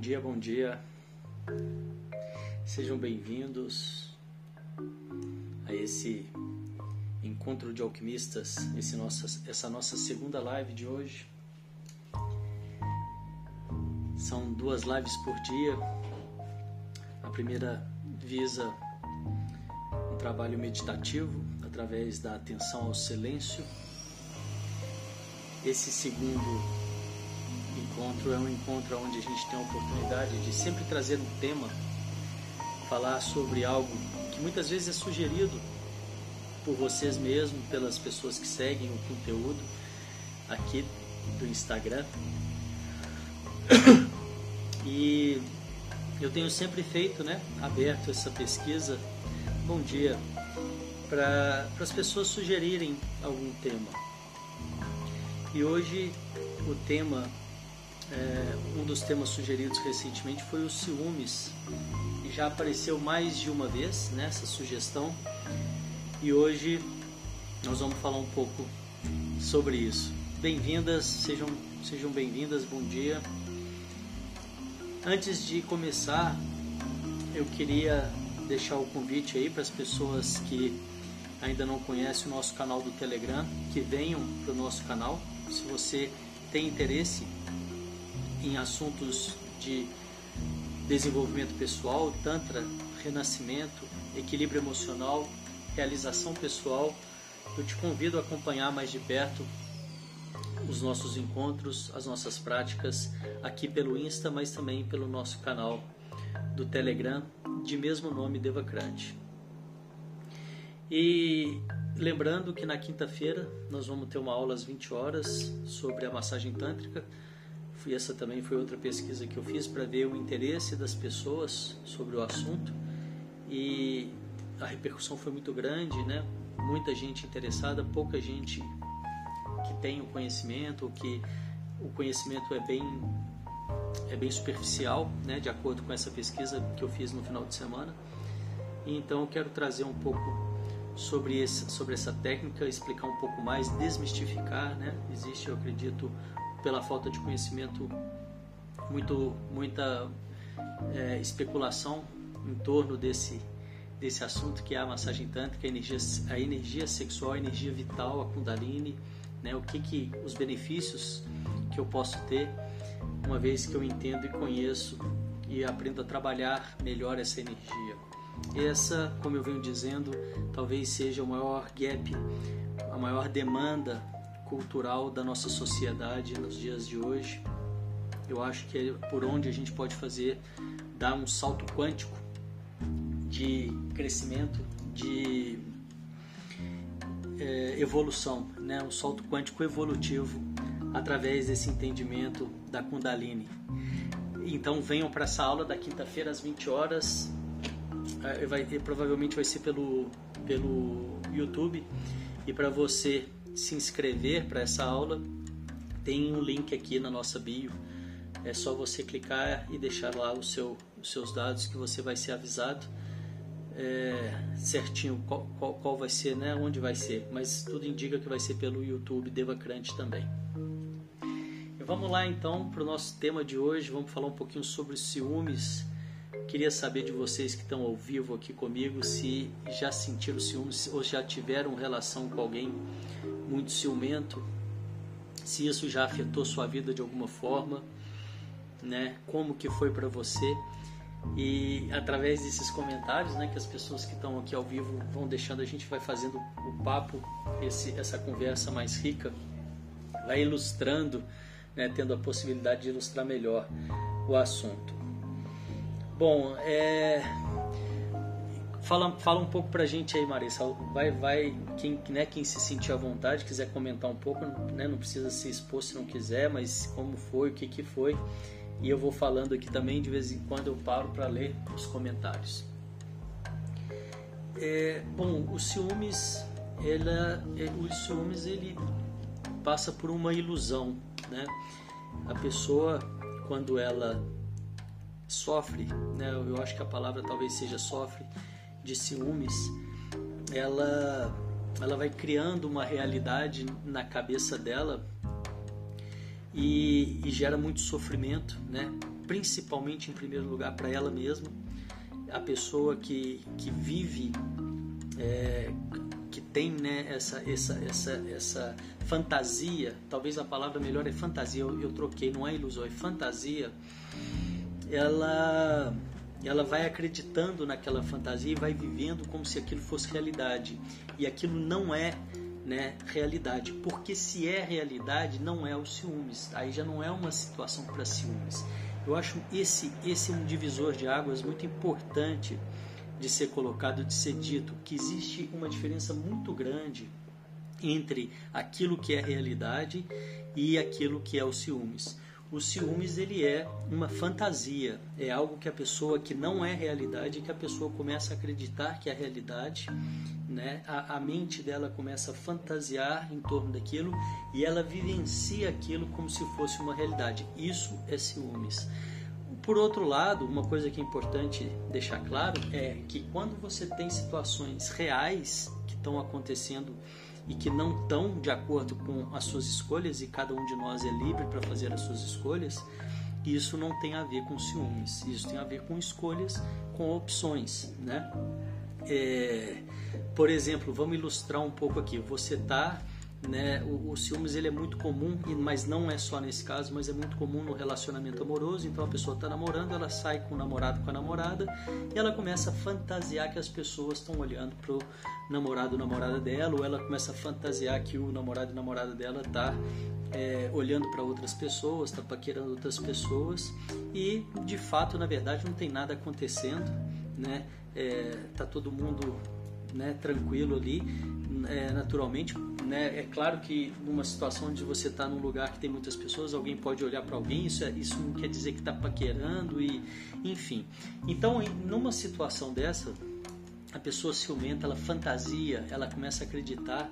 Dia, bom dia. Sejam bem-vindos a esse encontro de alquimistas, esse nossa, essa nossa segunda live de hoje. São duas lives por dia. A primeira visa um trabalho meditativo através da atenção ao silêncio. Esse segundo encontro é um encontro onde a gente tem a oportunidade de sempre trazer um tema, falar sobre algo que muitas vezes é sugerido por vocês mesmos, pelas pessoas que seguem o conteúdo aqui do Instagram. E eu tenho sempre feito, né, aberto essa pesquisa. Bom dia para as pessoas sugerirem algum tema. E hoje o tema é, um dos temas sugeridos recentemente foi os ciúmes. Já apareceu mais de uma vez nessa sugestão. E hoje nós vamos falar um pouco sobre isso. Bem-vindas, sejam, sejam bem-vindas, bom dia. Antes de começar, eu queria deixar o convite aí para as pessoas que ainda não conhecem o nosso canal do Telegram, que venham para o nosso canal. Se você tem interesse em assuntos de desenvolvimento pessoal, tantra, renascimento, equilíbrio emocional, realização pessoal, eu te convido a acompanhar mais de perto os nossos encontros, as nossas práticas aqui pelo Insta, mas também pelo nosso canal do Telegram de mesmo nome Devacrante. E lembrando que na quinta-feira nós vamos ter uma aula às 20 horas sobre a massagem tântrica essa também foi outra pesquisa que eu fiz para ver o interesse das pessoas sobre o assunto e a repercussão foi muito grande, né? Muita gente interessada, pouca gente que tem o conhecimento, que o conhecimento é bem é bem superficial, né? De acordo com essa pesquisa que eu fiz no final de semana. E então eu quero trazer um pouco sobre, esse, sobre essa técnica, explicar um pouco mais, desmistificar, né? Existe, eu acredito, pela falta de conhecimento, muito, muita é, especulação em torno desse, desse assunto que é a massagem tântrica, a energia, a energia sexual, a energia vital, a Kundalini, né? o que, que os benefícios que eu posso ter uma vez que eu entendo e conheço e aprendo a trabalhar melhor essa energia. Essa, como eu venho dizendo, talvez seja o maior gap, a maior demanda cultural da nossa sociedade nos dias de hoje. Eu acho que é por onde a gente pode fazer dar um salto quântico de crescimento, de é, evolução, né? um salto quântico evolutivo através desse entendimento da Kundalini. Então venham para essa aula da quinta-feira às 20 horas. É, vai, provavelmente vai ser pelo, pelo YouTube. E para você se inscrever para essa aula, tem um link aqui na nossa bio. É só você clicar e deixar lá o seu, os seus dados que você vai ser avisado é, certinho qual, qual, qual, vai ser, né, onde vai ser. Mas tudo indica que vai ser pelo YouTube Devacrante também. E vamos lá então para o nosso tema de hoje. Vamos falar um pouquinho sobre ciúmes. Queria saber de vocês que estão ao vivo aqui comigo se já sentiram ciúmes ou já tiveram relação com alguém muito ciumento, se isso já afetou sua vida de alguma forma, né? Como que foi para você? E através desses comentários, né, que as pessoas que estão aqui ao vivo vão deixando, a gente vai fazendo o papo, esse, essa conversa mais rica, vai ilustrando, né, tendo a possibilidade de ilustrar melhor o assunto. Bom, é, Fala, fala um pouco pra gente aí, Marissa. Vai, vai, quem, né, quem se sentir à vontade, quiser comentar um pouco, né, não precisa se expor se não quiser, mas como foi, o que, que foi. E eu vou falando aqui também, de vez em quando eu paro para ler os comentários. É, bom, o ciúmes, ela, é, o ciúmes ele passa por uma ilusão, né? A pessoa quando ela sofre, né? Eu acho que a palavra talvez seja sofre de ciúmes, ela, ela vai criando uma realidade na cabeça dela e, e gera muito sofrimento, né? principalmente em primeiro lugar para ela mesma, a pessoa que, que vive, é, que tem né, essa, essa, essa, essa fantasia, talvez a palavra melhor é fantasia, eu, eu troquei, não é ilusão, é fantasia, ela ela vai acreditando naquela fantasia e vai vivendo como se aquilo fosse realidade. E aquilo não é né, realidade. Porque se é realidade, não é o ciúmes. Aí já não é uma situação para ciúmes. Eu acho esse, esse um divisor de águas muito importante de ser colocado, de ser dito, que existe uma diferença muito grande entre aquilo que é realidade e aquilo que é o ciúmes o ciúmes ele é uma fantasia, é algo que a pessoa que não é realidade, que a pessoa começa a acreditar que é realidade, né? A, a, mente dela começa a fantasiar em torno daquilo e ela vivencia aquilo como se fosse uma realidade. Isso é ciúmes. Por outro lado, uma coisa que é importante deixar claro é que quando você tem situações reais que estão acontecendo e que não estão de acordo com as suas escolhas, e cada um de nós é livre para fazer as suas escolhas, isso não tem a ver com ciúmes, isso tem a ver com escolhas, com opções, né? É, por exemplo, vamos ilustrar um pouco aqui. Você está né? O, o, ciúmes ele é muito comum, mas não é só nesse caso, mas é muito comum no relacionamento amoroso. Então a pessoa está namorando, ela sai com o namorado, com a namorada, e ela começa a fantasiar que as pessoas estão olhando pro namorado, namorada dela, ou ela começa a fantasiar que o namorado e namorada dela está é, olhando para outras pessoas, está paquerando outras pessoas, e de fato, na verdade, não tem nada acontecendo, né? É, tá todo mundo né, tranquilo ali, é, naturalmente. Né? É claro que numa situação onde você está num lugar que tem muitas pessoas, alguém pode olhar para alguém, isso, é, isso não quer dizer que está paquerando, e enfim. Então, numa situação dessa, a pessoa ciumenta, ela fantasia, ela começa a acreditar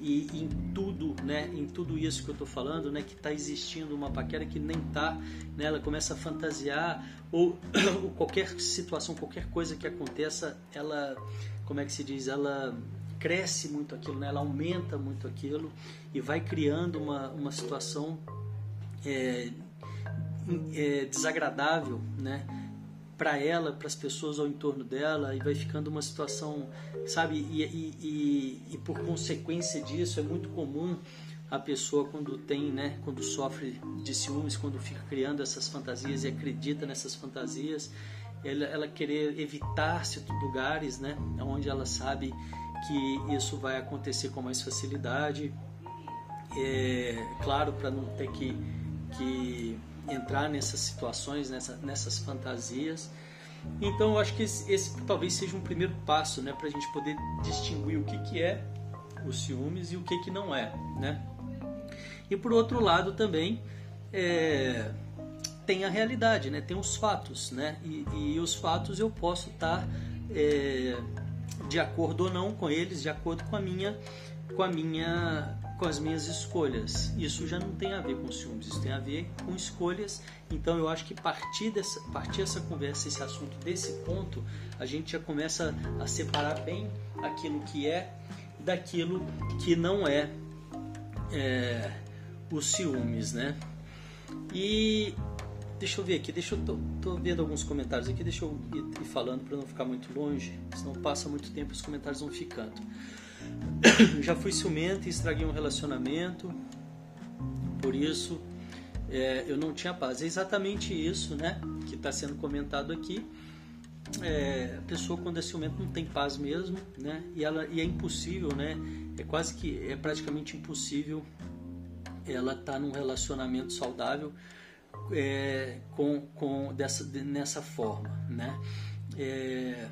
e em tudo, né, em tudo isso que eu estou falando, né, que está existindo uma paquera que nem está, né, ela começa a fantasiar ou, ou, qualquer situação, qualquer coisa que aconteça, ela, como é que se diz, ela cresce muito aquilo, né, ela aumenta muito aquilo e vai criando uma, uma situação é, é, desagradável, né, para ela, para as pessoas ao entorno dela, e vai ficando uma situação, sabe? E, e, e, e, por consequência disso, é muito comum a pessoa quando tem, né, quando sofre de ciúmes, quando fica criando essas fantasias e acredita nessas fantasias, ela, ela querer evitar certos lugares, né, onde ela sabe que isso vai acontecer com mais facilidade. É claro, para não ter que, que entrar nessas situações, nessa, nessas fantasias. Então, eu acho que esse, esse talvez seja um primeiro passo, né, para a gente poder distinguir o que, que é os ciúmes e o que, que não é, né? E por outro lado também é, tem a realidade, né? Tem os fatos, né? E, e os fatos eu posso estar é, de acordo ou não com eles, de acordo com a minha, com a minha com as minhas escolhas. Isso já não tem a ver com ciúmes, isso tem a ver com escolhas. Então eu acho que partir dessa, partir essa conversa, esse assunto desse ponto, a gente já começa a separar bem aquilo que é daquilo que não é, é os ciúmes, né? E deixa eu ver aqui, deixa eu tô, tô vendo alguns comentários aqui, deixa eu ir, ir falando para não ficar muito longe, senão passa muito tempo os comentários vão ficando. já fui ciumento e estraguei um relacionamento, por isso é, eu não tinha paz. É exatamente isso né, que está sendo comentado aqui. É, a pessoa quando é ciumento não tem paz mesmo, né? E, ela, e é impossível, né? É quase que, é praticamente impossível ela estar tá num relacionamento saudável é, com, com dessa, nessa forma, né? É,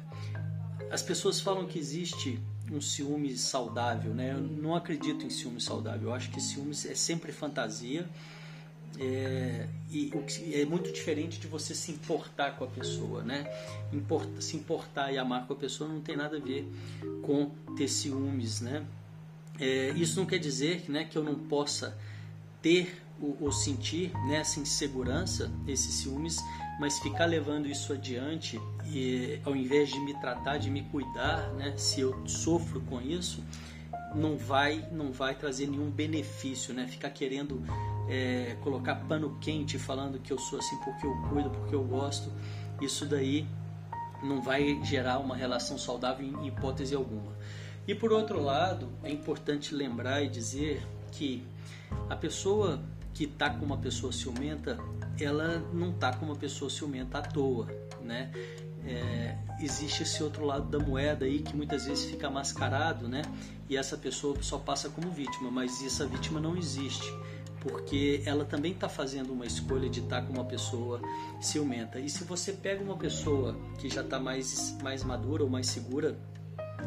as pessoas falam que existe um ciúme saudável, né? Eu não acredito em ciúme saudável. Eu acho que ciúme é sempre fantasia. É, e é muito diferente de você se importar com a pessoa, né? Importa, se importar e amar com a pessoa não tem nada a ver com ter ciúmes, né? É, isso não quer dizer né, que eu não possa ter ou, sentir né, essa insegurança, esses ciúmes, mas ficar levando isso adiante e ao invés de me tratar, de me cuidar, né, se eu sofro com isso, não vai não vai trazer nenhum benefício, né? Ficar querendo é, colocar pano quente falando que eu sou assim porque eu cuido, porque eu gosto, isso daí não vai gerar uma relação saudável em hipótese alguma. E por outro lado, é importante lembrar e dizer que a pessoa que está com uma pessoa ciumenta, ela não está com uma pessoa ciumenta à toa, né? É, existe esse outro lado da moeda aí que muitas vezes fica mascarado, né? E essa pessoa só passa como vítima, mas essa vítima não existe porque ela também está fazendo uma escolha de estar tá com uma pessoa ciumenta. E se você pega uma pessoa que já está mais, mais madura ou mais segura,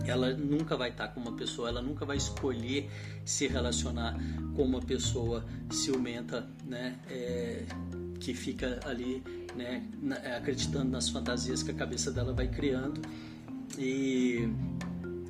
ela nunca vai estar tá com uma pessoa, ela nunca vai escolher se relacionar com uma pessoa ciumenta, né? É, que fica ali, né? Acreditando nas fantasias que a cabeça dela vai criando e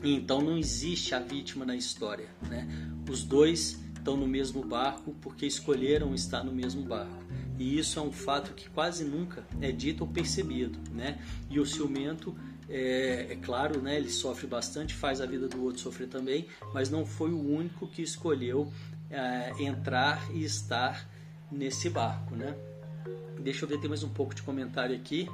então não existe a vítima na história, né? Os dois estão no mesmo barco porque escolheram estar no mesmo barco. E isso é um fato que quase nunca é dito ou percebido, né? E o ciumento, é, é, claro, né? Ele sofre bastante, faz a vida do outro sofrer também, mas não foi o único que escolheu é, entrar e estar nesse barco, né? Deixa eu ver, tem mais um pouco de comentário aqui.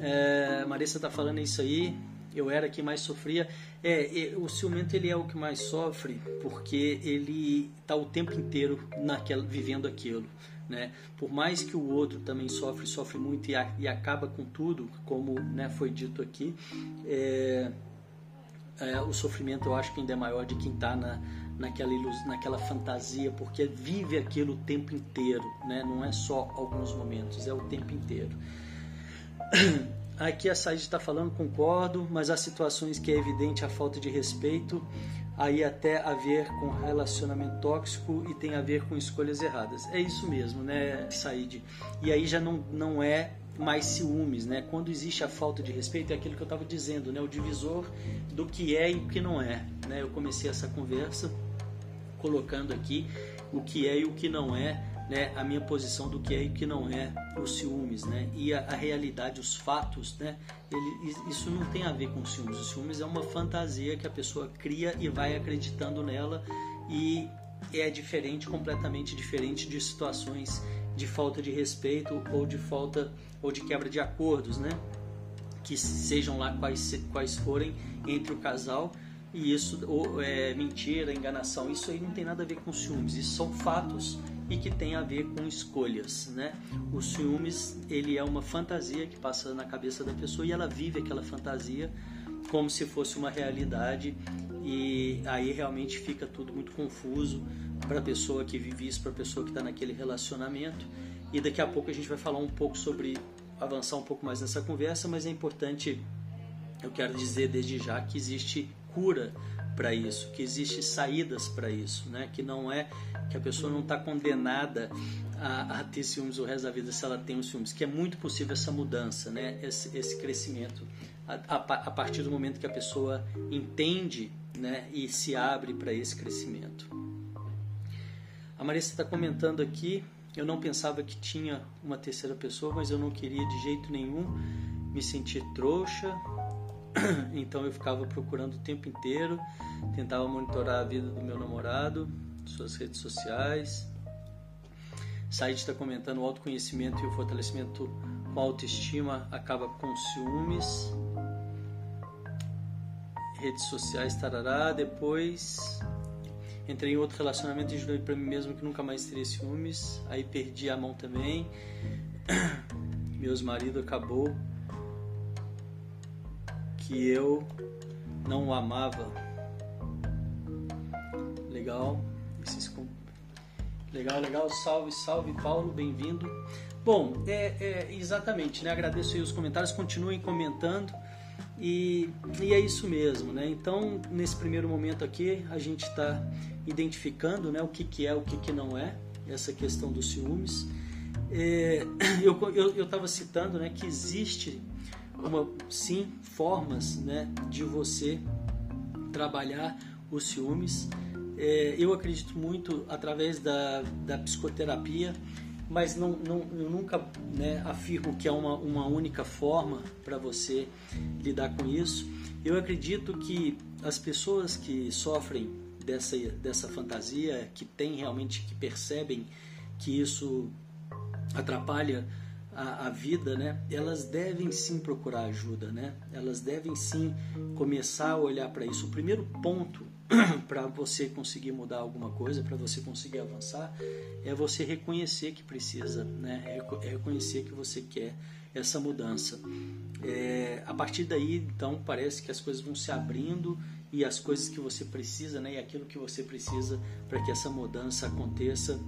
É, Marissa está falando isso aí eu era quem mais sofria. É, o ciumento ele é o que mais sofre porque ele está o tempo inteiro naquela, vivendo aquilo. Né? Por mais que o outro também sofre, sofre muito e, a, e acaba com tudo, como né, foi dito aqui, é, é, o sofrimento eu acho que ainda é maior de quem está na, naquela, naquela fantasia, porque vive aquilo o tempo inteiro, né? não é só alguns momentos, é o tempo inteiro. Aqui a Said está falando, concordo, mas há situações que é evidente a falta de respeito, aí até a ver com relacionamento tóxico e tem a ver com escolhas erradas. É isso mesmo, né, Said? E aí já não, não é mais ciúmes, né? Quando existe a falta de respeito, é aquilo que eu estava dizendo, né? O divisor do que é e o que não é, né? Eu comecei essa conversa colocando aqui o que é e o que não é né, a minha posição do que é e o que não é os ciúmes, né? E a, a, realidade, os fatos, né? Ele, isso não tem a ver com ciúmes. O ciúmes é uma fantasia que a pessoa cria e vai acreditando nela e é diferente, completamente diferente de situações de falta de respeito ou de falta ou de quebra de acordos, né? Que sejam lá quais, quais forem entre o casal e isso ou é mentira, enganação, isso aí não tem nada a ver com ciúmes. Isso são fatos e que tem a ver com escolhas, né? O ciúmes, ele é uma fantasia que passa na cabeça da pessoa e ela vive aquela fantasia como se fosse uma realidade e aí realmente fica tudo muito confuso para a pessoa que vive isso, para a pessoa que está naquele relacionamento. E daqui a pouco a gente vai falar um pouco sobre avançar um pouco mais nessa conversa, mas é importante, eu quero dizer desde já que existe cura para isso, que existe saídas para isso, né? Que não é que a pessoa não está condenada a, a, ter ciúmes o resto da vida se ela tem os ciúmes, que é muito possível essa mudança, né? esse, esse crescimento, a, a, a, partir do momento que a pessoa entende né? e se abre para esse crescimento. A Marissa está comentando aqui, eu não pensava que tinha uma terceira pessoa, mas eu não queria de jeito nenhum me sentir trouxa, então eu ficava procurando o tempo inteiro, tentava monitorar a vida do meu namorado, suas redes sociais. Said está comentando o autoconhecimento e o fortalecimento com autoestima acaba com ciúmes. Redes sociais, tarará. Depois entrei em outro relacionamento e jurei para mim mesmo que nunca mais teria ciúmes. Aí perdi a mão também. Meus marido acabou que eu não o amava. Legal. Legal, legal. Salve, salve, Paulo, bem-vindo. Bom, é, é, exatamente, né? Agradeço aí os comentários, continuem comentando. E, e é isso mesmo, né? Então, nesse primeiro momento aqui, a gente está identificando né, o que, que é, o que, que não é, essa questão dos ciúmes. É, eu estava citando né, que existe, uma, sim, formas né, de você trabalhar os ciúmes é, eu acredito muito através da, da psicoterapia, mas não, não, eu nunca né, afirmo que é uma, uma única forma para você lidar com isso. Eu acredito que as pessoas que sofrem dessa, dessa fantasia, que tem realmente, que percebem que isso atrapalha a, a, vida, né? Elas devem sim procurar ajuda, né? Elas devem sim começar a olhar para isso. O primeiro ponto para você conseguir mudar alguma coisa, para você conseguir avançar, é você reconhecer que precisa, né? É reconhecer que você quer essa mudança. É, a partir daí, então, parece que as coisas vão se abrindo e as coisas que você precisa, né? E aquilo que você precisa para que essa mudança aconteça,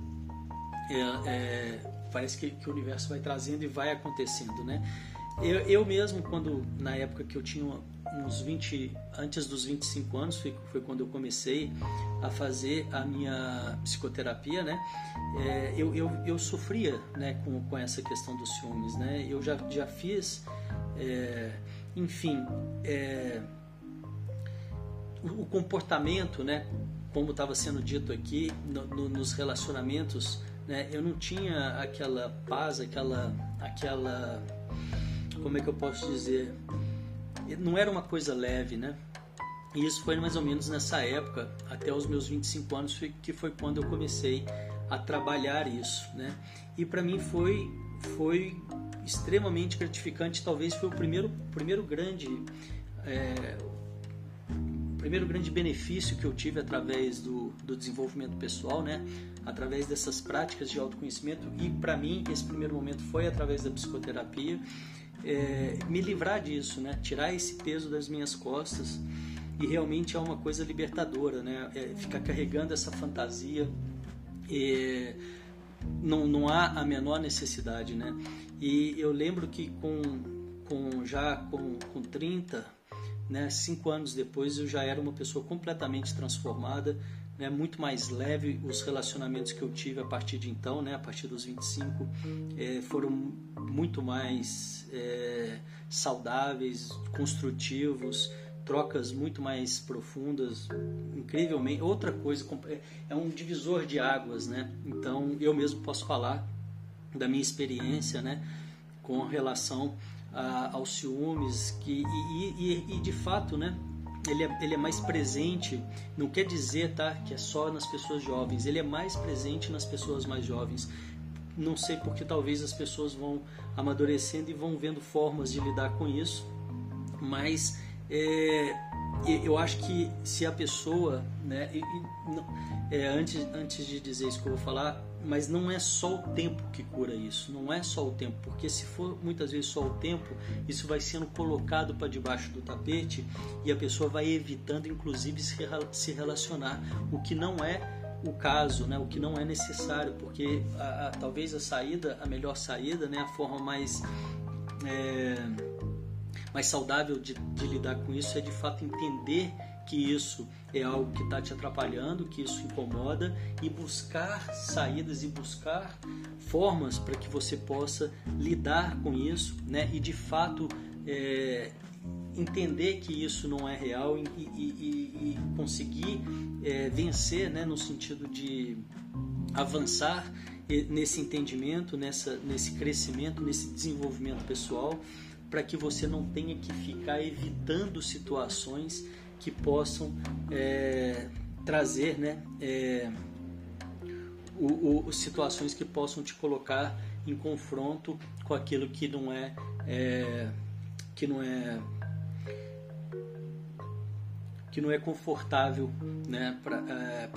é, é, parece que, que, o universo vai trazendo e vai acontecendo, né? Eu, eu mesmo, quando na época que eu tinha uns 20, antes dos 25 anos, foi, foi quando eu comecei a fazer a minha psicoterapia, né? É, eu, eu, eu sofria né, com, com essa questão dos ciúmes, né? Eu já, já fiz, é, enfim, é, o, o, comportamento, né? Como estava sendo dito aqui, no, no, nos relacionamentos, né? Eu não tinha aquela paz, aquela, aquela, como é que eu posso dizer? não era uma coisa leve, né? E isso foi mais ou menos nessa época, até os meus 25 anos, que foi quando eu comecei a trabalhar isso, né? E para mim foi foi extremamente gratificante, talvez foi o primeiro primeiro grande é, primeiro grande benefício que eu tive através do, do desenvolvimento pessoal, né? Através dessas práticas de autoconhecimento e para mim esse primeiro momento foi através da psicoterapia é, me livrar disso, né? Tirar esse peso das minhas costas e realmente é uma coisa libertadora, né? É, ficar carregando essa fantasia é, não, não há a menor necessidade, né? E eu lembro que com, com já com, com 30, né, cinco anos depois eu já era uma pessoa completamente transformada, né, muito mais leve. Os relacionamentos que eu tive a partir de então, né, a partir dos 25, é, foram muito mais é, saudáveis, construtivos, trocas muito mais profundas, incrivelmente. Outra coisa, é um divisor de águas, né? Então eu mesmo posso falar da minha experiência, né, com relação a, aos ciúmes, que e, e, e de fato, né, ele é, ele é mais presente, não quer dizer tá, que é só nas pessoas jovens, ele é mais presente nas pessoas mais jovens. Não sei porque talvez as pessoas vão amadurecendo e vão vendo formas de lidar com isso, mas é, eu acho que se a pessoa, né, e, e, é, antes, antes de dizer isso que eu vou falar, mas não é só o tempo que cura isso, não é só o tempo, porque se for muitas vezes só o tempo, isso vai sendo colocado para debaixo do tapete e a pessoa vai evitando, inclusive, se relacionar, o que não é o caso, né, o que não é necessário, porque a, a, talvez a saída, a melhor saída, né, a forma mais é, mais saudável de, de lidar com isso é de fato entender que isso é algo que está te atrapalhando, que isso incomoda e buscar saídas e buscar formas para que você possa lidar com isso, né? E de fato é, entender que isso não é real e, e, e, conseguir é, vencer, né? No sentido de avançar nesse entendimento, nessa, nesse crescimento, nesse desenvolvimento pessoal, para que você não tenha que ficar evitando situações que possam é, trazer né, é, o, o, situações que possam te colocar em confronto com aquilo que não é, é que não é que não é confortável né, para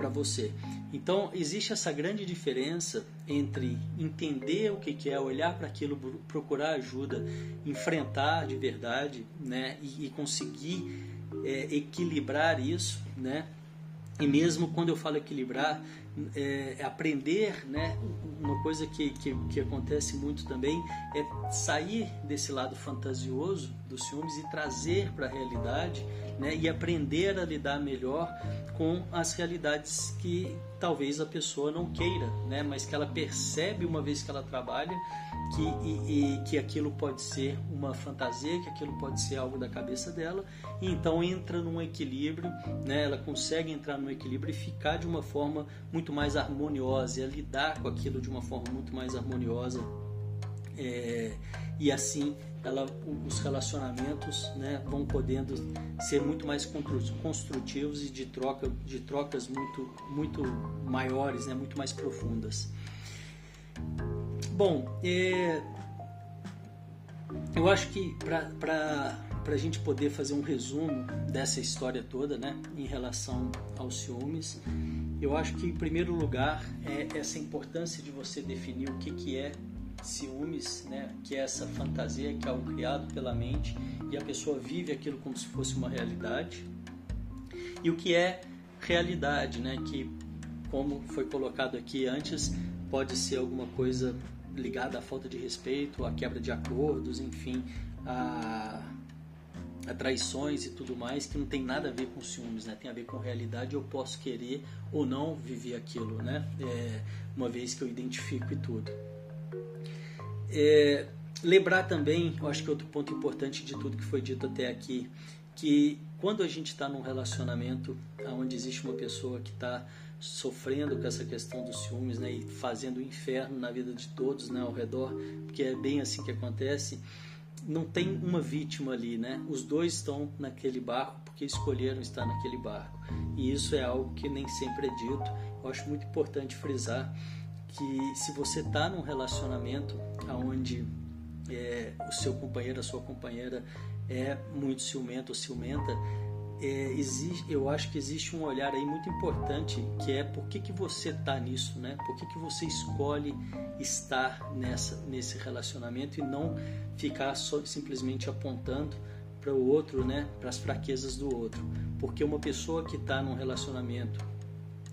é, você. Então, existe essa grande diferença entre entender o que é, olhar para aquilo, procurar ajuda, enfrentar de verdade né, e, e conseguir é, equilibrar isso, né? E mesmo quando eu falo equilibrar, é, é, aprender, né? Uma coisa que, que, que, acontece muito também é sair desse lado fantasioso dos ciúmes e trazer para a realidade, né? E aprender a lidar melhor com as realidades que talvez a pessoa não queira, né? Mas que ela percebe uma vez que ela trabalha que, e, e, que aquilo pode ser uma fantasia, que aquilo pode ser algo da cabeça dela, e então entra num equilíbrio, né? ela consegue entrar num equilíbrio e ficar de uma forma muito mais harmoniosa, e lidar com aquilo de uma forma muito mais harmoniosa, é, e assim ela, os relacionamentos né, vão podendo ser muito mais construtivos e de, troca, de trocas muito, muito maiores, né, muito mais profundas. Bom, é, eu acho que para a gente poder fazer um resumo dessa história toda, né, em relação aos ciúmes, eu acho que em primeiro lugar é essa importância de você definir o que, que é ciúmes, né, que é essa fantasia que é algo criado pela mente e a pessoa vive aquilo como se fosse uma realidade, e o que é realidade, né, que como foi colocado aqui antes, pode ser alguma coisa ligada à falta de respeito, à quebra de acordos, enfim, a, a, traições e tudo mais, que não tem nada a ver com ciúmes, né? Tem a ver com realidade, eu posso querer ou não viver aquilo, né? É, uma vez que eu identifico e tudo. É, lembrar também, eu acho que outro ponto importante de tudo que foi dito até aqui, que quando a gente está num relacionamento onde existe uma pessoa que está sofrendo com essa questão dos ciúmes, né, e fazendo o inferno na vida de todos, né, ao redor, porque é bem assim que acontece. Não tem uma vítima ali, né? Os dois estão naquele barco porque escolheram estar naquele barco. E isso é algo que nem sempre é dito. Eu acho muito importante frisar que se você está num relacionamento onde é, o seu companheiro, a sua companheira é muito ciumento ou ciumenta, é, eu acho que existe um olhar aí muito importante que é por que, que você está nisso, né? Por que, que você escolhe estar nessa, nesse relacionamento e não ficar só, simplesmente apontando para o outro, né? Para as fraquezas do outro. Porque uma pessoa que está num relacionamento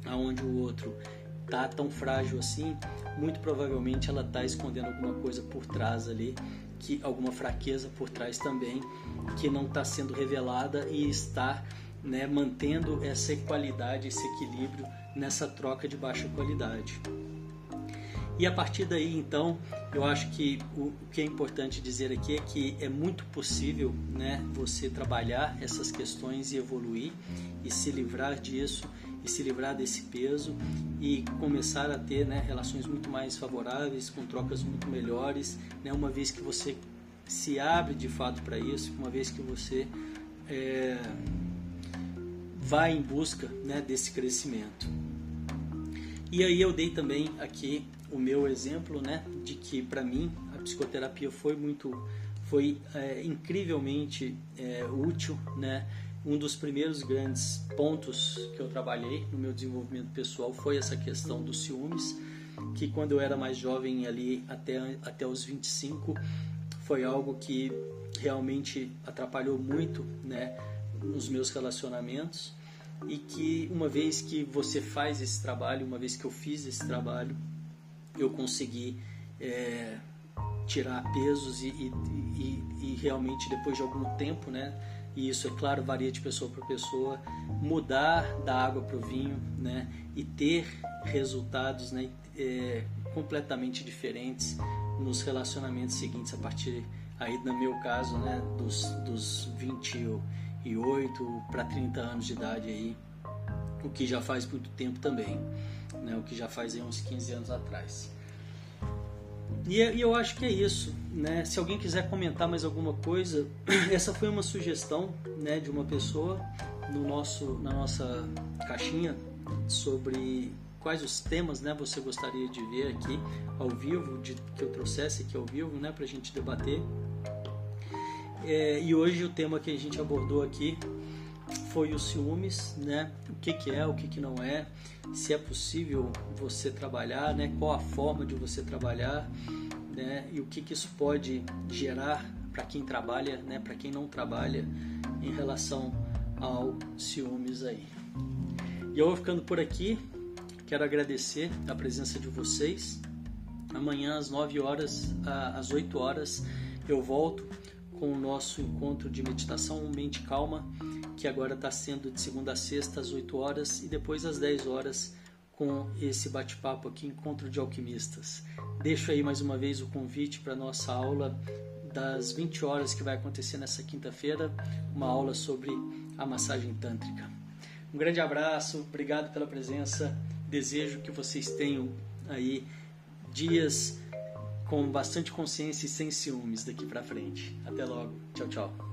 aonde o outro tá tão frágil assim, muito provavelmente ela está escondendo alguma coisa por trás ali que alguma fraqueza por trás também que não está sendo revelada e está né, mantendo essa equalidade, esse equilíbrio nessa troca de baixa qualidade. E a partir daí, então, eu acho que o, que é importante dizer aqui é que é muito possível né, você trabalhar essas questões e evoluir e se livrar disso e se livrar desse peso e começar a ter né, relações muito mais favoráveis, com trocas muito melhores, né, uma vez que você se abre de fato para isso, uma vez que você é, vai em busca né, desse crescimento. E aí eu dei também aqui o meu exemplo, né, de que para mim a psicoterapia foi muito, foi é, incrivelmente é, útil, né, um dos primeiros grandes pontos que eu trabalhei no meu desenvolvimento pessoal foi essa questão dos ciúmes, que quando eu era mais jovem, ali até, até os 25, foi algo que realmente atrapalhou muito né, nos meus relacionamentos. E que uma vez que você faz esse trabalho, uma vez que eu fiz esse trabalho, eu consegui é, tirar pesos e, e, e, e realmente depois de algum tempo, né, e isso, é claro, varia de pessoa para pessoa, mudar da água para o vinho né, e ter resultados né, é, completamente diferentes nos relacionamentos seguintes, a partir aí, no meu caso, né, dos, dos 28 para 30 anos de idade, aí, o que já faz muito tempo também, né, o que já faz aí, uns 15 anos atrás. E, e, eu acho que é isso, né? Se alguém quiser comentar mais alguma coisa, essa foi uma sugestão, né, de uma pessoa no nosso, na nossa caixinha sobre quais os temas, né, você gostaria de ver aqui ao vivo, de que eu trouxesse aqui ao vivo, né, para a gente debater. É, e hoje o tema que a gente abordou aqui foi os ciúmes, né? O que, que é, o que, que não é, se é possível você trabalhar, né? Qual a forma de você trabalhar, né? E o que, que isso pode gerar para quem trabalha, né? Para quem não trabalha em relação ao ciúmes aí. E eu vou ficando por aqui. Quero agradecer a presença de vocês. Amanhã às 9 horas, às 8 horas, eu volto com o nosso encontro de meditação Mente Calma que agora está sendo de segunda a sexta às 8 horas e depois às 10 horas com esse bate-papo aqui, Encontro de Alquimistas. Deixo aí mais uma vez o convite para a nossa aula das 20 horas que vai acontecer nessa quinta-feira, uma aula sobre a massagem tântrica. Um grande abraço, obrigado pela presença. Desejo que vocês tenham aí dias com bastante consciência e sem ciúmes daqui para frente. Até logo. Tchau, tchau.